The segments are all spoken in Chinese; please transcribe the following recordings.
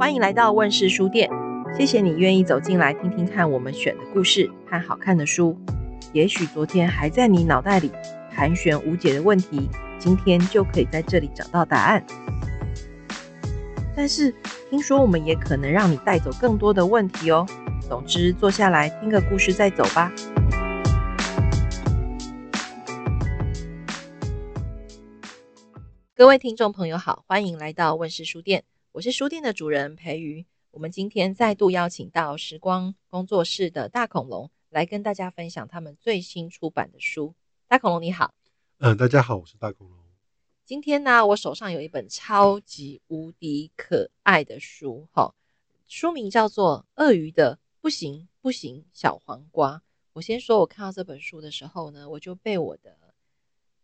欢迎来到问世书店，谢谢你愿意走进来听听看我们选的故事和好看的书。也许昨天还在你脑袋里盘旋无解的问题，今天就可以在这里找到答案。但是听说我们也可能让你带走更多的问题哦。总之，坐下来听个故事再走吧。各位听众朋友好，欢迎来到问世书店。我是书店的主人培瑜，我们今天再度邀请到时光工作室的大恐龙来跟大家分享他们最新出版的书。大恐龙你好，嗯，大家好，我是大恐龙。今天呢，我手上有一本超级无敌可爱的书，哈，书名叫做《鳄鱼的不行不行小黄瓜》。我先说，我看到这本书的时候呢，我就被我的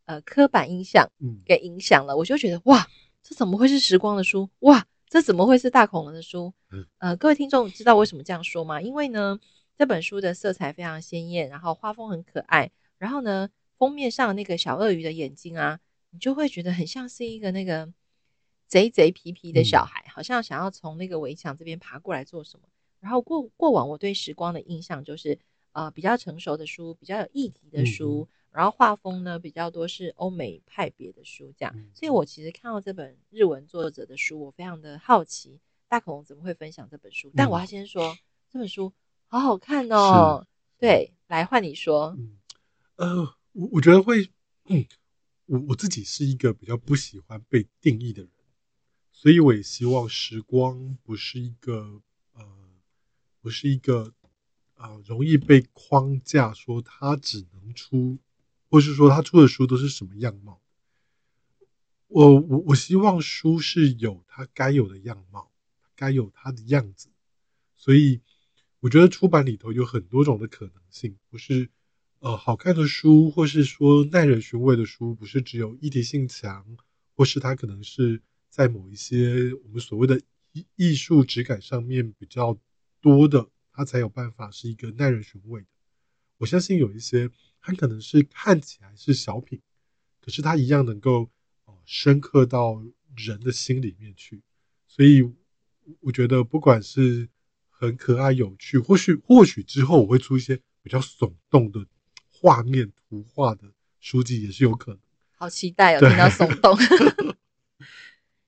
呃刻板印象给影响了，嗯、我就觉得哇，这怎么会是时光的书？哇！这怎么会是大恐龙的书？呃，各位听众知道为什么这样说吗？因为呢，这本书的色彩非常鲜艳，然后画风很可爱，然后呢，封面上那个小鳄鱼的眼睛啊，你就会觉得很像是一个那个贼贼皮皮的小孩，好像想要从那个围墙这边爬过来做什么。然后过过往我对时光的印象就是，呃，比较成熟的书，比较有议题的书。然后画风呢比较多是欧美派别的书，这样，所以我其实看到这本日文作者的书，我非常的好奇，大恐龙怎么会分享这本书？但我要先说、嗯、这本书好好看哦。对，来换你说。嗯，呃，我我觉得会，嗯，我我自己是一个比较不喜欢被定义的人，所以我也希望时光不是一个呃，不是一个啊、呃，容易被框架说它只能出。或是说他出的书都是什么样貌？我我我希望书是有它该有的样貌，该有它的样子。所以我觉得出版里头有很多种的可能性，不是呃好看的书，或是说耐人寻味的书，不是只有议题性强，或是它可能是在某一些我们所谓的艺艺术质感上面比较多的，它才有办法是一个耐人寻味的。我相信有一些。它可能是看起来是小品，可是它一样能够深刻到人的心里面去。所以我觉得，不管是很可爱有趣，或许或许之后我会出一些比较耸动的画面图画的书籍，也是有可能。好期待哦，听到耸动。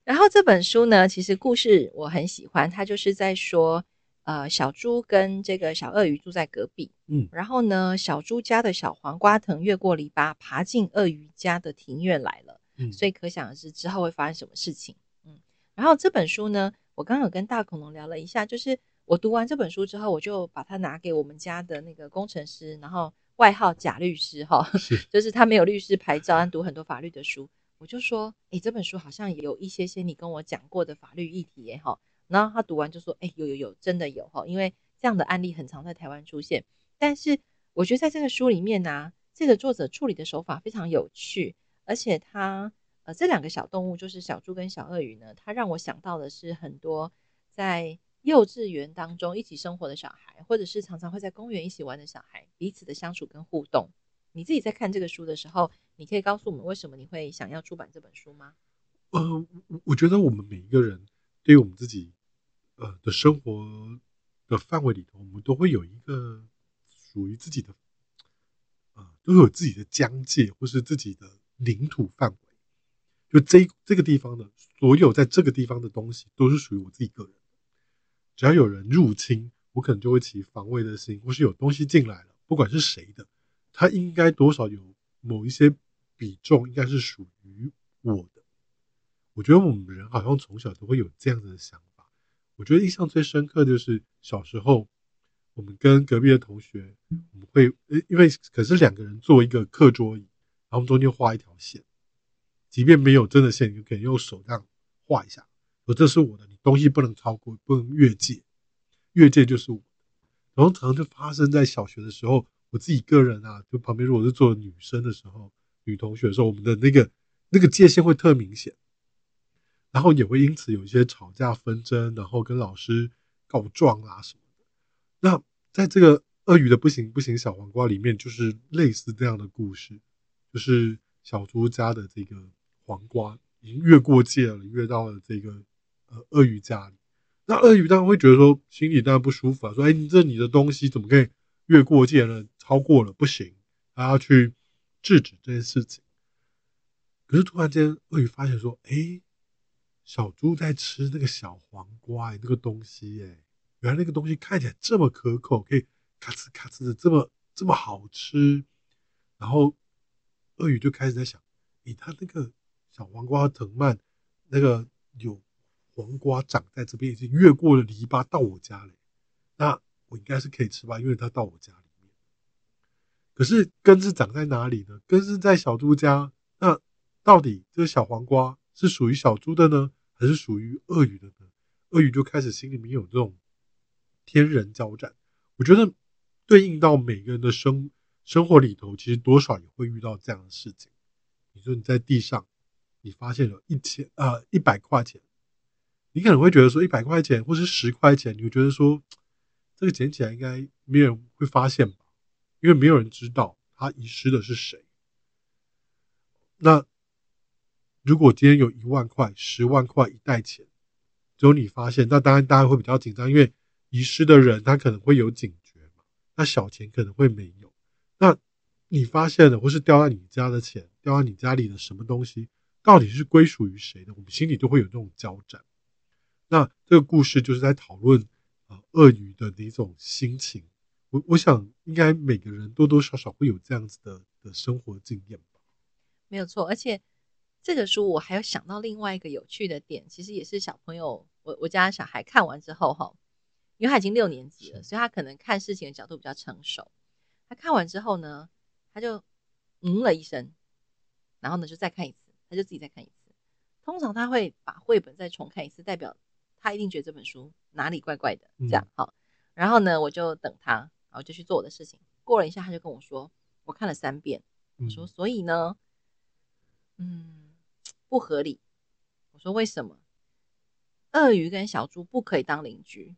然后这本书呢，其实故事我很喜欢，它就是在说。呃，小猪跟这个小鳄鱼住在隔壁，嗯，然后呢，小猪家的小黄瓜藤越过篱笆，爬进鳄鱼家的庭院来了，嗯，所以可想而知之后会发生什么事情，嗯，然后这本书呢，我刚刚有跟大恐龙聊了一下，就是我读完这本书之后，我就把它拿给我们家的那个工程师，然后外号假律师哈，是，就是他没有律师牌照，但读很多法律的书，我就说，诶，这本书好像有一些些你跟我讲过的法律议题耶，哈。然后他读完就说：“哎，有有有，真的有哈，因为这样的案例很常在台湾出现。但是我觉得在这个书里面呢、这个作者处理的手法非常有趣，而且他呃这两个小动物就是小猪跟小鳄鱼呢，他让我想到的是很多在幼稚园当中一起生活的小孩，或者是常常会在公园一起玩的小孩，彼此的相处跟互动。你自己在看这个书的时候，你可以告诉我们为什么你会想要出版这本书吗？呃，我觉得我们每一个人对于我们自己。呃的生活的范围里头，我们都会有一个属于自己的，呃，都有自己的疆界或是自己的领土范围。就这这个地方的所有在这个地方的东西，都是属于我自己个人。只要有人入侵，我可能就会起防卫的心，或是有东西进来了，不管是谁的，它应该多少有某一些比重，应该是属于我的。我觉得我们人好像从小都会有这样子的想法。我觉得印象最深刻就是小时候，我们跟隔壁的同学，我们会，因为可是两个人坐一个课桌椅，然后中间画一条线，即便没有真的线，你可以用手这样画一下，说这是我的，你东西不能超过，不能越界，越界就是我的。然后常常就发生在小学的时候，我自己个人啊，就旁边如果是坐女生的时候，女同学的时候，我们的那个那个界限会特明显。然后也会因此有一些吵架纷争，然后跟老师告状啊什么的。那在这个鳄鱼的不行不行小黄瓜里面，就是类似这样的故事，就是小猪家的这个黄瓜已经越过界了，越到了这个呃鳄鱼家里。那鳄鱼当然会觉得说，心里当然不舒服啊，说，哎，你这你的东西怎么可以越过界了，超过了，不行，他要去制止这件事情。可是突然间，鳄鱼发现说，哎，小猪在吃那个小黄瓜，那个东西，哎，原来那个东西看起来这么可口，可以咔哧咔哧的这么这么好吃。然后鳄鱼就开始在想，诶，它那个小黄瓜藤蔓，那个有。黄瓜长在这边，已经越过了篱笆到我家里，那我应该是可以吃吧？因为它到我家里面。可是根是长在哪里呢？根是在小猪家。那到底这个小黄瓜是属于小猪的呢，还是属于鳄鱼的呢？鳄鱼就开始心里面有这种天人交战。我觉得对应到每个人的生生活里头，其实多少也会遇到这样的事情。你说你在地上，你发现了一千啊一百块钱。你可能会觉得说一百块钱或是十块钱，你会觉得说这个捡起来应该没有人会发现吧？因为没有人知道他遗失的是谁。那如果今天有一万块、十万块一袋钱，只有你发现，那当然大家会比较紧张，因为遗失的人他可能会有警觉嘛。那小钱可能会没有。那你发现了或是掉在你家的钱，掉在你家里的什么东西，到底是归属于谁的？我们心里都会有这种交战。那这个故事就是在讨论啊，鳄鱼的那种心情。我我想，应该每个人多多少少会有这样子的的生活经验吧。没有错，而且这个书我还有想到另外一个有趣的点，其实也是小朋友，我我家小孩看完之后哈，因为他已经六年级了，所以他可能看事情的角度比较成熟。他看完之后呢，他就嗯了一声，然后呢就再看一次，他就自己再看一次。通常他会把绘本再重看一次，代表。他一定觉得这本书哪里怪怪的，这样好。然后呢，我就等他，然后就去做我的事情。过了一下，他就跟我说：“我看了三遍。”我说：“所以呢，嗯，不合理。”我说：“为什么？鳄鱼跟小猪不可以当邻居？”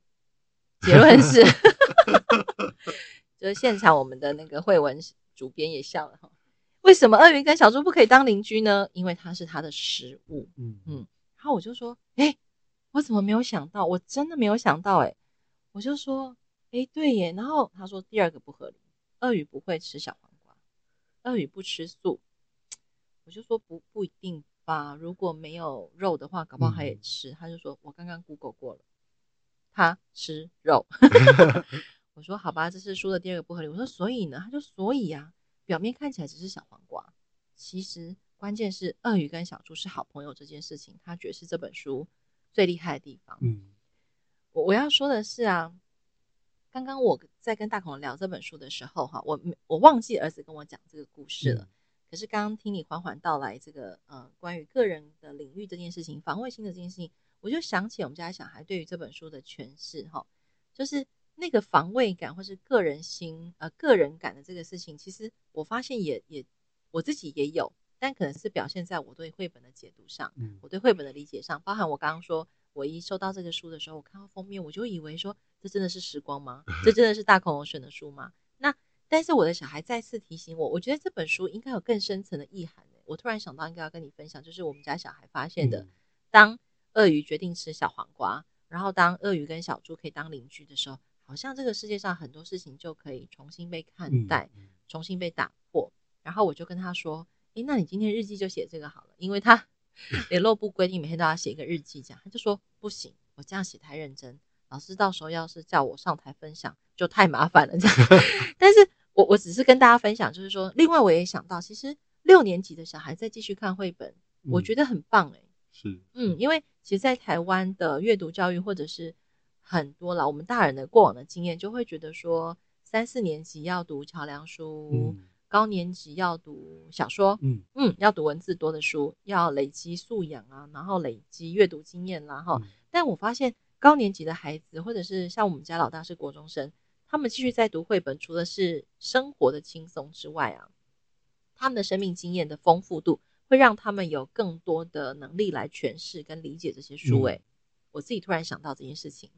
结论是 就是现场我们的那个慧文主编也笑了哈。为什么鳄鱼跟小猪不可以当邻居呢？因为它是它的食物。嗯嗯。然后我就说：“哎。”我怎么没有想到？我真的没有想到哎！我就说，哎，对耶。然后他说第二个不合理，鳄鱼不会吃小黄瓜，鳄鱼不吃素。我就说不不一定吧，如果没有肉的话，搞不好他也吃。嗯、他就说我刚刚 Google 过了，他吃肉。我说好吧，这是书的第二个不合理。我说所以呢？他说所以啊，表面看起来只是小黄瓜，其实关键是鳄鱼跟小猪是好朋友这件事情，他觉得是这本书。最厉害的地方，嗯，我我要说的是啊，刚刚我在跟大孔聊这本书的时候，哈，我我忘记儿子跟我讲这个故事了。嗯、可是刚刚听你缓缓道来这个呃关于个人的领域这件事情，防卫心的这件事情，我就想起我们家小孩对于这本书的诠释，哈，就是那个防卫感或是个人心呃个人感的这个事情，其实我发现也也我自己也有。但可能是表现在我对绘本的解读上，嗯、我对绘本的理解上，包含我刚刚说，我一收到这个书的时候，我看到封面，我就以为说，这真的是时光吗？这真的是大恐龙选的书吗？那但是我的小孩再次提醒我，我觉得这本书应该有更深层的意涵。我突然想到，应该要跟你分享，就是我们家小孩发现的，当鳄鱼决定吃小黄瓜，然后当鳄鱼跟小猪可以当邻居的时候，好像这个世界上很多事情就可以重新被看待，重新被打破。然后我就跟他说。诶，那你今天日记就写这个好了，因为他 联络部规定每天都要写一个日记，这样他就说不行，我这样写太认真，老师到时候要是叫我上台分享就太麻烦了这样。但是我我只是跟大家分享，就是说，另外我也想到，其实六年级的小孩再继续看绘本，嗯、我觉得很棒诶。是，嗯，因为其实，在台湾的阅读教育或者是很多了，我们大人的过往的经验，就会觉得说三四年级要读桥梁书。嗯高年级要读小说，嗯嗯，要读文字多的书，要累积素养啊，然后累积阅读经验啦，哈、嗯。但我发现高年级的孩子，或者是像我们家老大是国中生，他们继续在读绘本，除了是生活的轻松之外啊，他们的生命经验的丰富度，会让他们有更多的能力来诠释跟理解这些书。诶、嗯，我自己突然想到这件事情，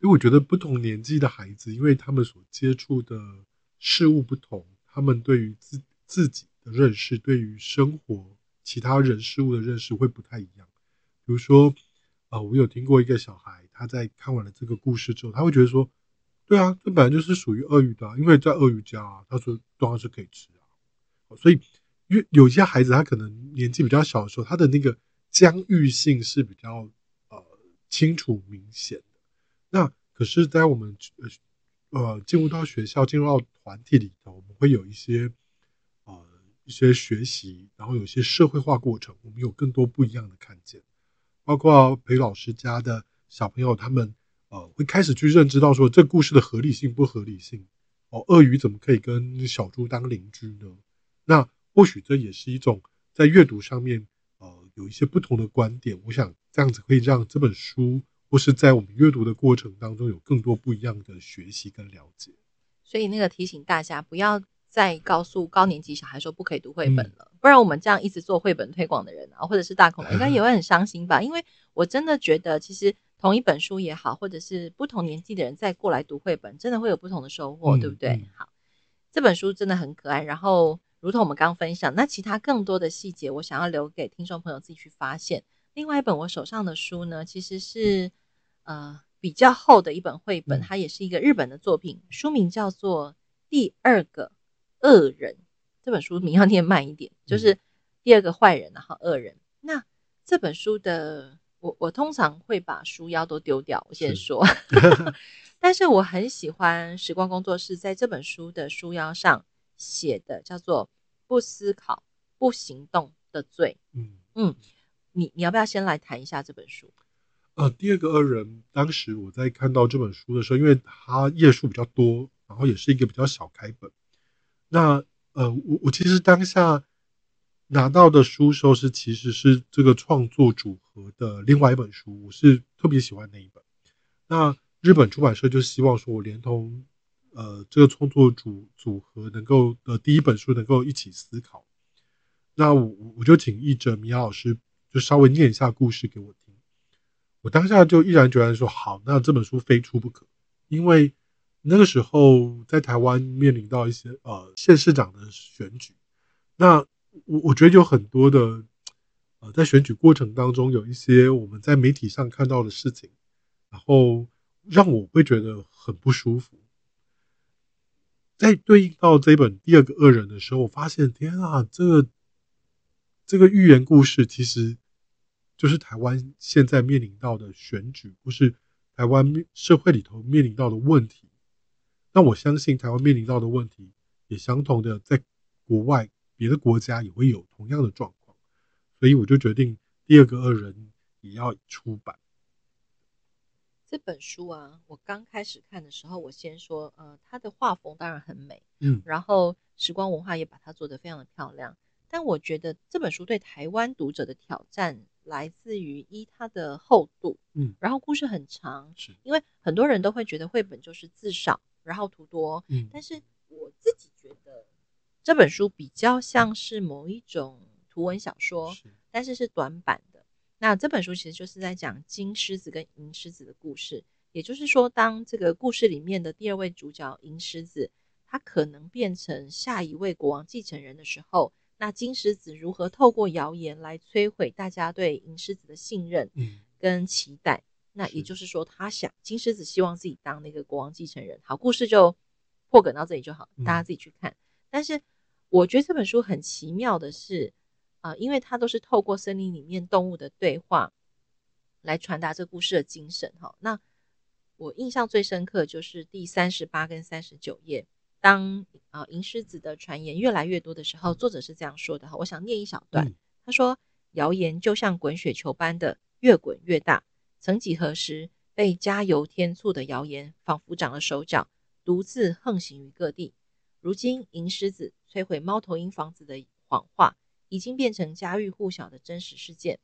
因为我觉得不同年纪的孩子，因为他们所接触的事物不同。他们对于自自己的认识，对于生活、其他人事物的认识会不太一样。比如说，啊、呃，我有听过一个小孩，他在看完了这个故事之后，他会觉得说，对啊，这本来就是属于鳄鱼的，因为在鳄鱼家啊，他说当然是可以吃啊。所以，因为有些孩子他可能年纪比较小的时候，他的那个疆域性是比较呃清楚明显的。那可是，在我们呃呃进入到学校、进入到团体里头，我们会有一些呃一些学习，然后有一些社会化过程，我们有更多不一样的看见。包括裴老师家的小朋友，他们呃会开始去认知到说，这故事的合理性不合理性哦，鳄鱼怎么可以跟小猪当邻居呢？那或许这也是一种在阅读上面呃有一些不同的观点。我想这样子可以让这本书或是在我们阅读的过程当中有更多不一样的学习跟了解。所以那个提醒大家不要再告诉高年级小孩说不可以读绘本了。嗯不然我们这样一直做绘本推广的人啊，或者是大恐龙，应该 也会很伤心吧？因为我真的觉得，其实同一本书也好，或者是不同年纪的人再过来读绘本，真的会有不同的收获，嗯、对不对？好，这本书真的很可爱。然后，如同我们刚刚分享，那其他更多的细节，我想要留给听众朋友自己去发现。另外一本我手上的书呢，其实是呃比较厚的一本绘本，它也是一个日本的作品，书名叫做《第二个恶人》。这本书名要念慢一点，就是第二个坏人，然后恶人。那这本书的我，我通常会把书腰都丢掉。我先说，但是我很喜欢时光工作室在这本书的书腰上写的，叫做“不思考、不行动的罪”。嗯嗯，你你要不要先来谈一下这本书？呃，第二个恶人，当时我在看到这本书的时候，因为它页数比较多，然后也是一个比较小开本，那。呃，我我其实当下拿到的书时候是其实是这个创作组合的另外一本书，我是特别喜欢那一本。那日本出版社就希望说我连同呃这个创作组组合能够的第一本书能够一起思考。那我我就请译者米娅老师就稍微念一下故事给我听。我当下就毅然决然说好，那这本书非出不可，因为。那个时候在台湾面临到一些呃县市长的选举，那我我觉得有很多的呃在选举过程当中有一些我们在媒体上看到的事情，然后让我会觉得很不舒服。在对应到这本第二个恶人的时候，我发现天啊，这个这个寓言故事其实就是台湾现在面临到的选举，或是台湾社会里头面临到的问题。那我相信台湾面临到的问题也相同的，在国外别的国家也会有同样的状况，所以我就决定第二个恶人也要出版这本书啊。我刚开始看的时候，我先说，呃，它的画风当然很美，嗯，然后时光文化也把它做得非常的漂亮。但我觉得这本书对台湾读者的挑战来自于一它的厚度，嗯，然后故事很长，是因为很多人都会觉得绘本就是字少。然后图多，嗯，但是我自己觉得这本书比较像是某一种图文小说，是但是是短版的。那这本书其实就是在讲金狮子跟银狮子的故事，也就是说，当这个故事里面的第二位主角银狮子，他可能变成下一位国王继承人的时候，那金狮子如何透过谣言来摧毁大家对银狮子的信任，跟期待。嗯那也就是说，他想金狮子希望自己当那个国王继承人。好，故事就破梗到这里就好，大家自己去看。嗯、但是我觉得这本书很奇妙的是，啊、呃，因为它都是透过森林里面动物的对话来传达这故事的精神。哈，那我印象最深刻就是第三十八跟三十九页，当啊银狮子的传言越来越多的时候，作者是这样说的。哈，我想念一小段。他说：“谣言就像滚雪球般的越滚越大。”曾几何时，被加油添醋的谣言仿佛长了手脚，独自横行于各地。如今，银狮子摧毁猫头鹰房子的谎话，已经变成家喻户晓的真实事件。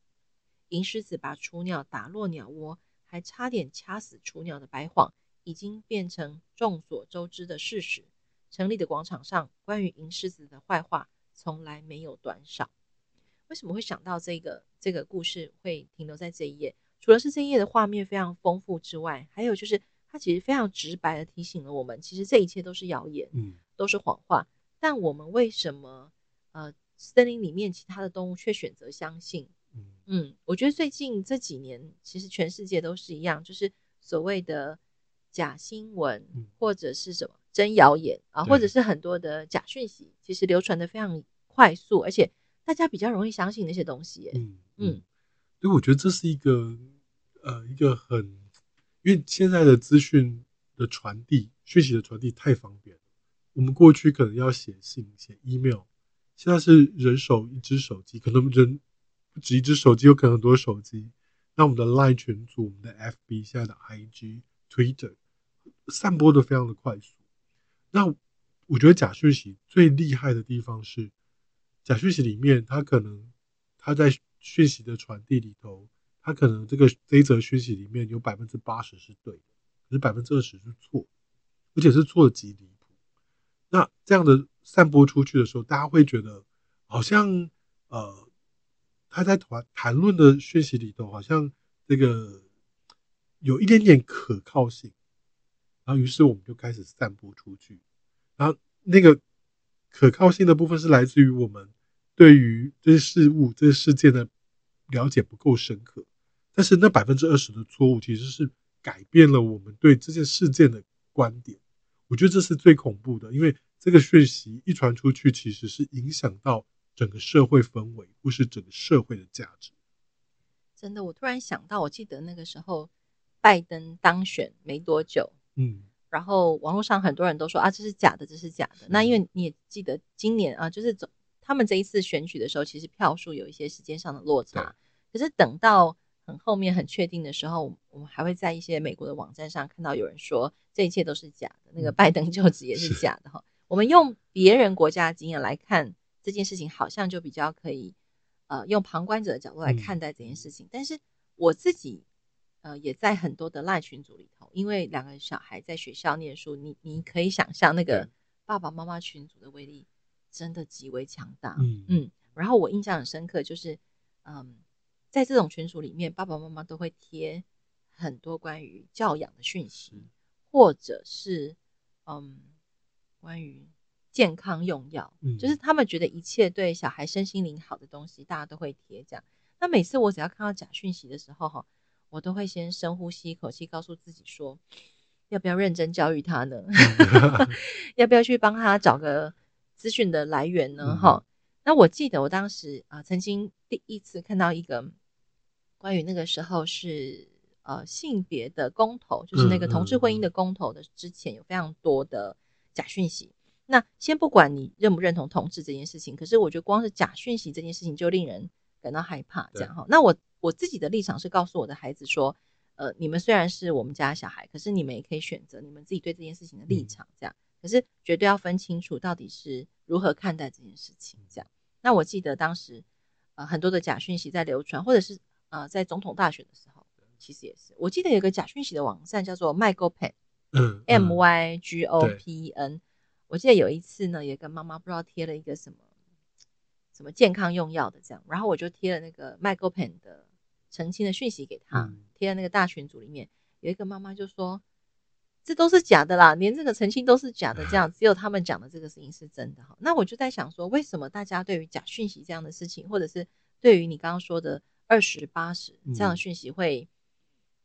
银狮子把雏鸟打落鸟窝，还差点掐死雏鸟的白谎，已经变成众所周知的事实。城里的广场上，关于银狮子的坏话从来没有短少。为什么会想到这个这个故事会停留在这一页？除了是这一页的画面非常丰富之外，还有就是它其实非常直白的提醒了我们，其实这一切都是谣言，嗯，都是谎话。但我们为什么呃，森林里面其他的动物却选择相信？嗯，嗯，我觉得最近这几年，其实全世界都是一样，就是所谓的假新闻，或者是什么真谣言啊，或者是很多的假讯息，其实流传的非常快速，而且大家比较容易相信那些东西。嗯嗯，所以我觉得这是一个呃一个很，因为现在的资讯的传递、讯息的传递太方便了。我们过去可能要写信、写 email，现在是人手一只手机，可能人不止一只手机，有可能很多手机。那我们的 Line 群组、我们的 FB、现在的 IG、Twitter，散播的非常的快速。那我觉得假讯息最厉害的地方是，假讯息里面，它可能它在讯息的传递里头，它可能这个这一则讯息里面有百分之八十是对的，可是百分之二十是错，而且是错的极离。那这样的散播出去的时候，大家会觉得好像呃。他在谈谈论的讯息里头，好像这个有一点点可靠性，然后于是我们就开始散播出去，然后那个可靠性的部分是来自于我们对于这些事物、这些事件的了解不够深刻，但是那百分之二十的错误其实是改变了我们对这件事件的观点。我觉得这是最恐怖的，因为这个讯息一传出去，其实是影响到。整个社会氛围，不是整个社会的价值。真的，我突然想到，我记得那个时候拜登当选没多久，嗯，然后网络上很多人都说啊，这是假的，这是假的。那因为你也记得，今年啊，就是走他们这一次选举的时候，其实票数有一些时间上的落差。可是等到很后面很确定的时候，我们还会在一些美国的网站上看到有人说，这一切都是假的，那个拜登就职也是假的哈。是我们用别人国家的经验来看。这件事情好像就比较可以，呃，用旁观者的角度来看待这件事情。嗯、但是我自己，呃，也在很多的赖群组里头，因为两个小孩在学校念书，你你可以想象那个爸爸妈妈群组的威力真的极为强大。嗯嗯。然后我印象很深刻，就是嗯，在这种群组里面，爸爸妈妈都会贴很多关于教养的讯息，是或者是嗯，关于。健康用药，嗯，就是他们觉得一切对小孩身心灵好的东西，大家都会贴这样。那每次我只要看到假讯息的时候，哈，我都会先深呼吸一口气，告诉自己说，要不要认真教育他呢？要不要去帮他找个资讯的来源呢？哈、嗯，那我记得我当时啊、呃，曾经第一次看到一个关于那个时候是呃性别的公投，就是那个同志婚姻的公投的之前，有非常多的假讯息。那先不管你认不认同同志这件事情，可是我觉得光是假讯息这件事情就令人感到害怕。这样哈，那我我自己的立场是告诉我的孩子说，呃，你们虽然是我们家小孩，可是你们也可以选择你们自己对这件事情的立场。这样，嗯、可是绝对要分清楚到底是如何看待这件事情。这样，那我记得当时呃很多的假讯息在流传，或者是呃在总统大选的时候，其实也是。我记得有个假讯息的网站叫做 MyGoPen，嗯，M Y G O P N。我记得有一次呢，也跟妈妈不知道贴了一个什么什么健康用药的这样，然后我就贴了那个 MyGoPen 的澄清的讯息给他，贴在那个大群组里面。有一个妈妈就说：“这都是假的啦，连这个澄清都是假的，这样只有他们讲的这个事情是真的。”哈，那我就在想说，为什么大家对于假讯息这样的事情，或者是对于你刚刚说的二十八十这样的讯息会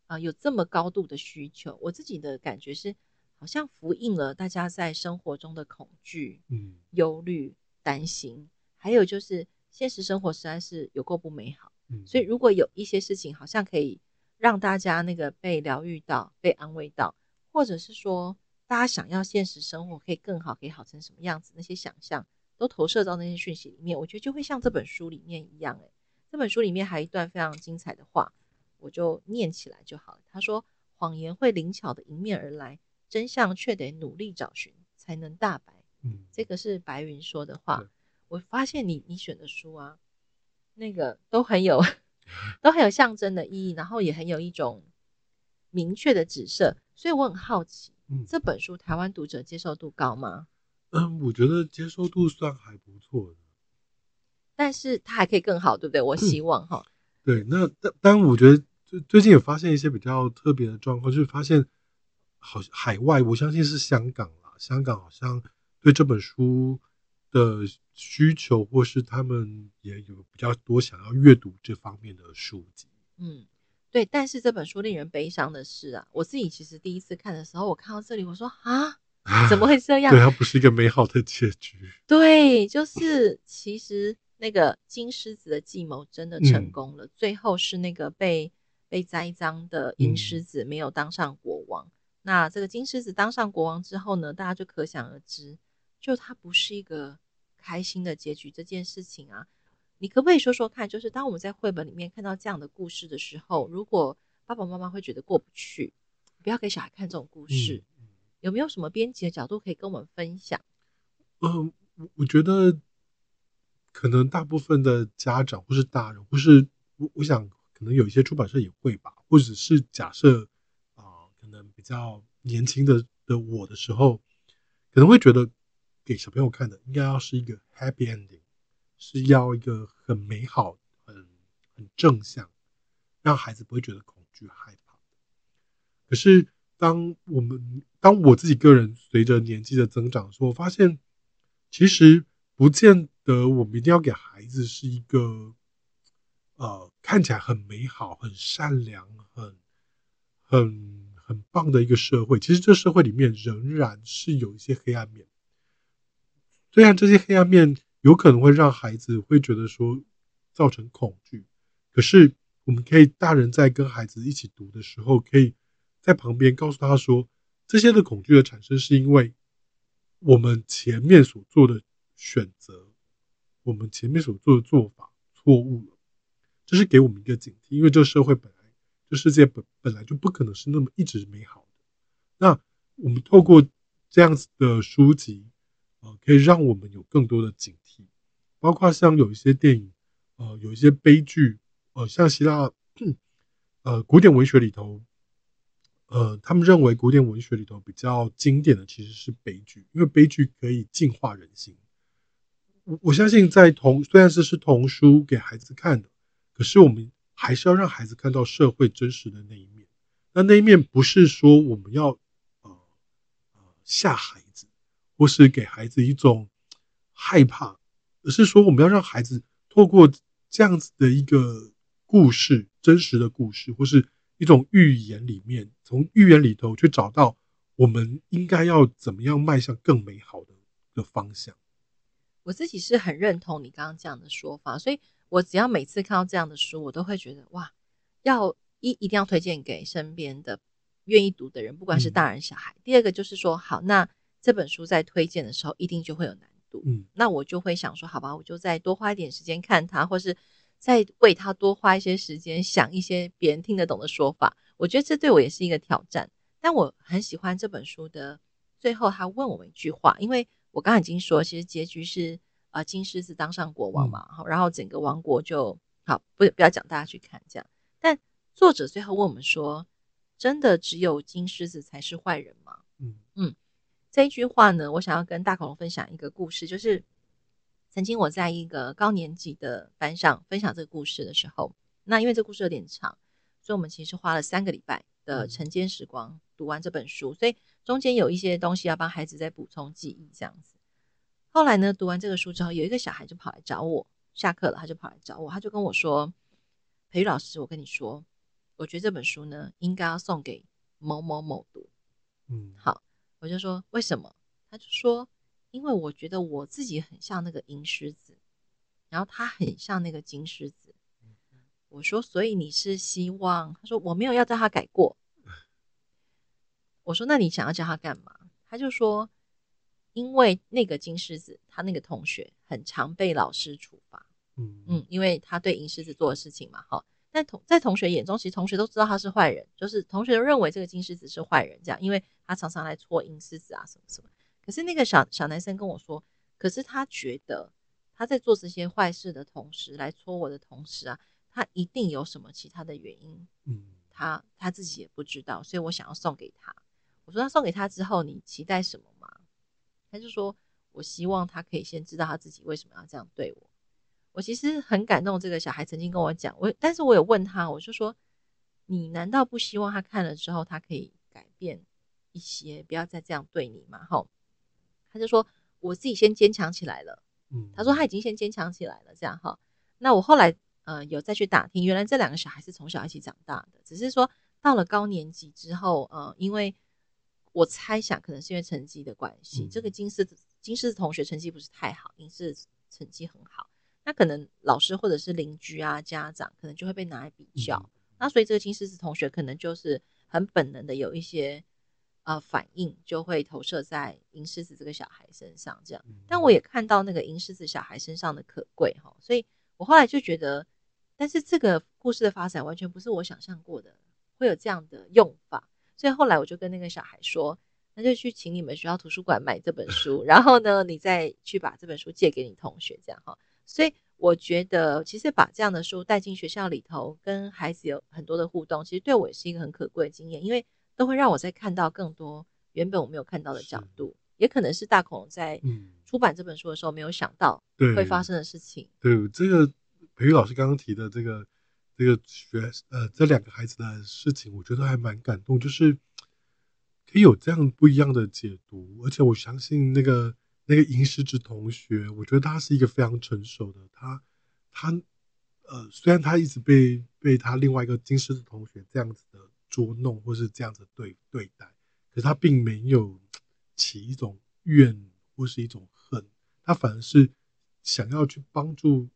啊、呃、有这么高度的需求？我自己的感觉是。好像复印了大家在生活中的恐惧、嗯、忧虑、担心，还有就是现实生活实在是有够不美好。嗯、所以如果有一些事情好像可以让大家那个被疗愈到、被安慰到，或者是说大家想要现实生活可以更好、可以好成什么样子，那些想象都投射到那些讯息里面，我觉得就会像这本书里面一样。诶，这本书里面还有一段非常精彩的话，我就念起来就好了。他说：“谎言会灵巧的迎面而来。”真相却得努力找寻才能大白。嗯，这个是白云说的话。我发现你你选的书啊，那个都很有 都很有象征的意义，然后也很有一种明确的指涉。所以我很好奇，嗯，这本书台湾读者接受度高吗？嗯，我觉得接受度算还不错的，但是它还可以更好，对不对？我希望哈、嗯。对，那但但我觉得最最近有发现一些比较特别的状况，就是发现。好，海外我相信是香港啦。香港好像对这本书的需求，或是他们也有比较多想要阅读这方面的书籍。嗯，对，但是这本书令人悲伤的是啊，我自己其实第一次看的时候，我看到这里，我说啊，怎么会这样？对，它不是一个美好的结局。对，就是其实那个金狮子的计谋真的成功了，嗯、最后是那个被被栽赃的银狮子没有当上国王。嗯、那这个金狮子当上国王之后呢，大家就可想而知，就它不是一个开心的结局这件事情啊。你可不可以说说看，就是当我们在绘本里面看到这样的故事的时候，如果爸爸妈妈会觉得过不去，不要给小孩看这种故事，嗯、有没有什么编辑的角度可以跟我们分享？嗯，我我觉得可能大部分的家长或是大人，或是我我想可能有一些出版社也会吧，或者是假设啊、可能比较年轻的的我的时候，可能会觉得给小朋友看的应该要是一个 happy ending。是要一个很美好、很很正向，让孩子不会觉得恐惧、害怕。可是，当我们当我自己个人随着年纪的增长，说我发现，其实不见得我们一定要给孩子是一个，呃，看起来很美好、很善良、很很很棒的一个社会。其实，这社会里面仍然是有一些黑暗面。虽然这些黑暗面，有可能会让孩子会觉得说造成恐惧，可是我们可以大人在跟孩子一起读的时候，可以在旁边告诉他说，这些的恐惧的产生是因为我们前面所做的选择，我们前面所做的做法错误，这是给我们一个警惕，因为这个社会本来这世界本本来就不可能是那么一直美好的。那我们透过这样子的书籍。呃，可以让我们有更多的警惕，包括像有一些电影，呃，有一些悲剧，呃，像希腊，呃，古典文学里头，呃，他们认为古典文学里头比较经典的其实是悲剧，因为悲剧可以净化人心。我我相信，在童虽然是是童书给孩子看的，可是我们还是要让孩子看到社会真实的那一面。那那一面不是说我们要呃吓孩子。或是给孩子一种害怕，而是说我们要让孩子透过这样子的一个故事，真实的故事，或是一种寓言里面，从寓言里头去找到我们应该要怎么样迈向更美好的的方向。我自己是很认同你刚刚这样的说法，所以我只要每次看到这样的书，我都会觉得哇，要一一定要推荐给身边的愿意读的人，不管是大人小孩。嗯、第二个就是说，好那。这本书在推荐的时候，一定就会有难度。嗯，那我就会想说，好吧，我就再多花一点时间看它，或是再为它多花一些时间想一些别人听得懂的说法。我觉得这对我也是一个挑战。但我很喜欢这本书的最后，他问我们一句话，因为我刚刚已经说，其实结局是呃金狮子当上国王嘛，嗯、然后整个王国就好，不不要讲，大家去看这样。但作者最后问我们说，真的只有金狮子才是坏人吗？嗯嗯。这一句话呢，我想要跟大恐龙分享一个故事，就是曾经我在一个高年级的班上分享这个故事的时候，那因为这故事有点长，所以我们其实花了三个礼拜的晨间时光读完这本书，所以中间有一些东西要帮孩子再补充记忆，这样子。后来呢，读完这个书之后，有一个小孩就跑来找我，下课了他就跑来找我，他就跟我说：“培育老师，我跟你说，我觉得这本书呢，应该要送给某某某读。”嗯，好。我就说为什么？他就说，因为我觉得我自己很像那个银狮子，然后他很像那个金狮子。我说，所以你是希望？他说我没有要叫他改过。我说那你想要叫他干嘛？他就说，因为那个金狮子，他那个同学很常被老师处罚。嗯嗯，因为他对银狮子做的事情嘛，哈。但同在同学眼中，其实同学都知道他是坏人，就是同学都认为这个金狮子是坏人，这样，因为他常常来戳银狮子啊，什么什么。可是那个小小男生跟我说，可是他觉得他在做这些坏事的同时，来戳我的同时啊，他一定有什么其他的原因，嗯，他他自己也不知道，所以我想要送给他。我说，那送给他之后，你期待什么吗？他就说，我希望他可以先知道他自己为什么要这样对我。我其实很感动，这个小孩曾经跟我讲，我但是我有问他，我就说，你难道不希望他看了之后，他可以改变一些，不要再这样对你吗？哈，他就说，我自己先坚强起来了。嗯，他说他已经先坚强起来了，这样哈。那我后来呃有再去打听，原来这两个小孩是从小一起长大的，只是说到了高年级之后，呃，因为我猜想可能是因为成绩的关系，嗯、这个金狮子金狮子同学成绩不是太好，银狮子成绩很好，那可能老师或者是邻居啊家长可能就会被拿来比较，嗯、那所以这个金狮子同学可能就是很本能的有一些。呃，反应就会投射在银狮子这个小孩身上，这样。但我也看到那个银狮子小孩身上的可贵哈，所以我后来就觉得，但是这个故事的发展完全不是我想象过的，会有这样的用法。所以后来我就跟那个小孩说，那就去请你们学校图书馆买这本书，然后呢，你再去把这本书借给你同学，这样哈。所以我觉得，其实把这样的书带进学校里头，跟孩子有很多的互动，其实对我也是一个很可贵的经验，因为。都会让我在看到更多原本我没有看到的角度，也可能是大恐龙在出版这本书的时候没有想到会发生的事情。对，对这个培育老师刚刚提的这个这个学呃这两个孩子的事情，我觉得还蛮感动，就是可以有这样不一样的解读，而且我相信那个那个银狮子同学，我觉得他是一个非常成熟的他他呃虽然他一直被被他另外一个金狮子同学这样子的。捉弄或是这样子对对待，可是他并没有起一种怨或是一种恨，他反而是想要去帮助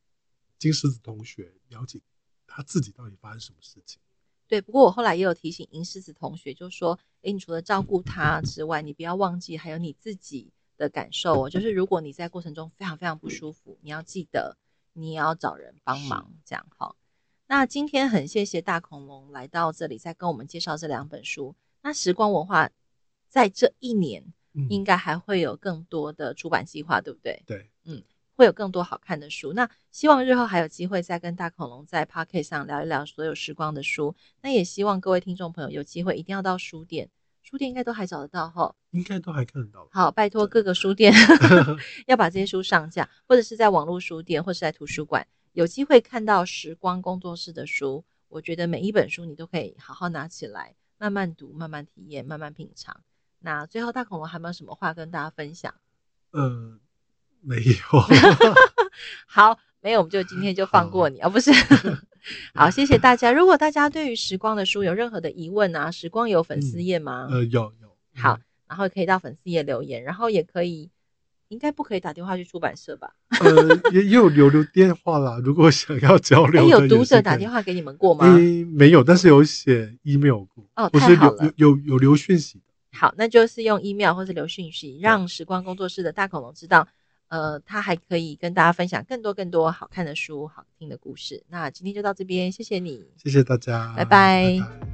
金狮子同学了解他自己到底发生什么事情。对，不过我后来也有提醒银狮子同学，就说：哎，你除了照顾他之外，你不要忘记还有你自己的感受哦。就是如果你在过程中非常非常不舒服，你要记得你也要找人帮忙，这样哈。那今天很谢谢大恐龙来到这里，再跟我们介绍这两本书。那时光文化在这一年应该还会有更多的出版计划，嗯、对不对？对，嗯，会有更多好看的书。那希望日后还有机会再跟大恐龙在 Podcast 上聊一聊所有时光的书。那也希望各位听众朋友有机会一定要到书店，书店应该都还找得到哈，应该都还看得到。好，拜托各个书店 要把这些书上架，或者是在网络书店，或者是在图书馆。有机会看到时光工作室的书，我觉得每一本书你都可以好好拿起来，慢慢读，慢慢体验，慢慢品尝。那最后，大恐龙还有没有什么话跟大家分享？呃，没有。好，没有，我们就今天就放过你啊，哦，不是。好，谢谢大家。如果大家对于时光的书有任何的疑问啊，时光有粉丝页吗？嗯、呃，有有。好，然后可以到粉丝页留言，然后也可以。应该不可以打电话去出版社吧？呃，也也有留留电话啦。如果想要交流，有读者打电话给你们过吗？欸、没有，但是有写 email 过。哦，太好了，有有有留讯息。好，那就是用 email 或是留讯息，让时光工作室的大恐龙知道，呃，他还可以跟大家分享更多更多好看的书、好听的故事。那今天就到这边，谢谢你，谢谢大家，拜拜。拜拜。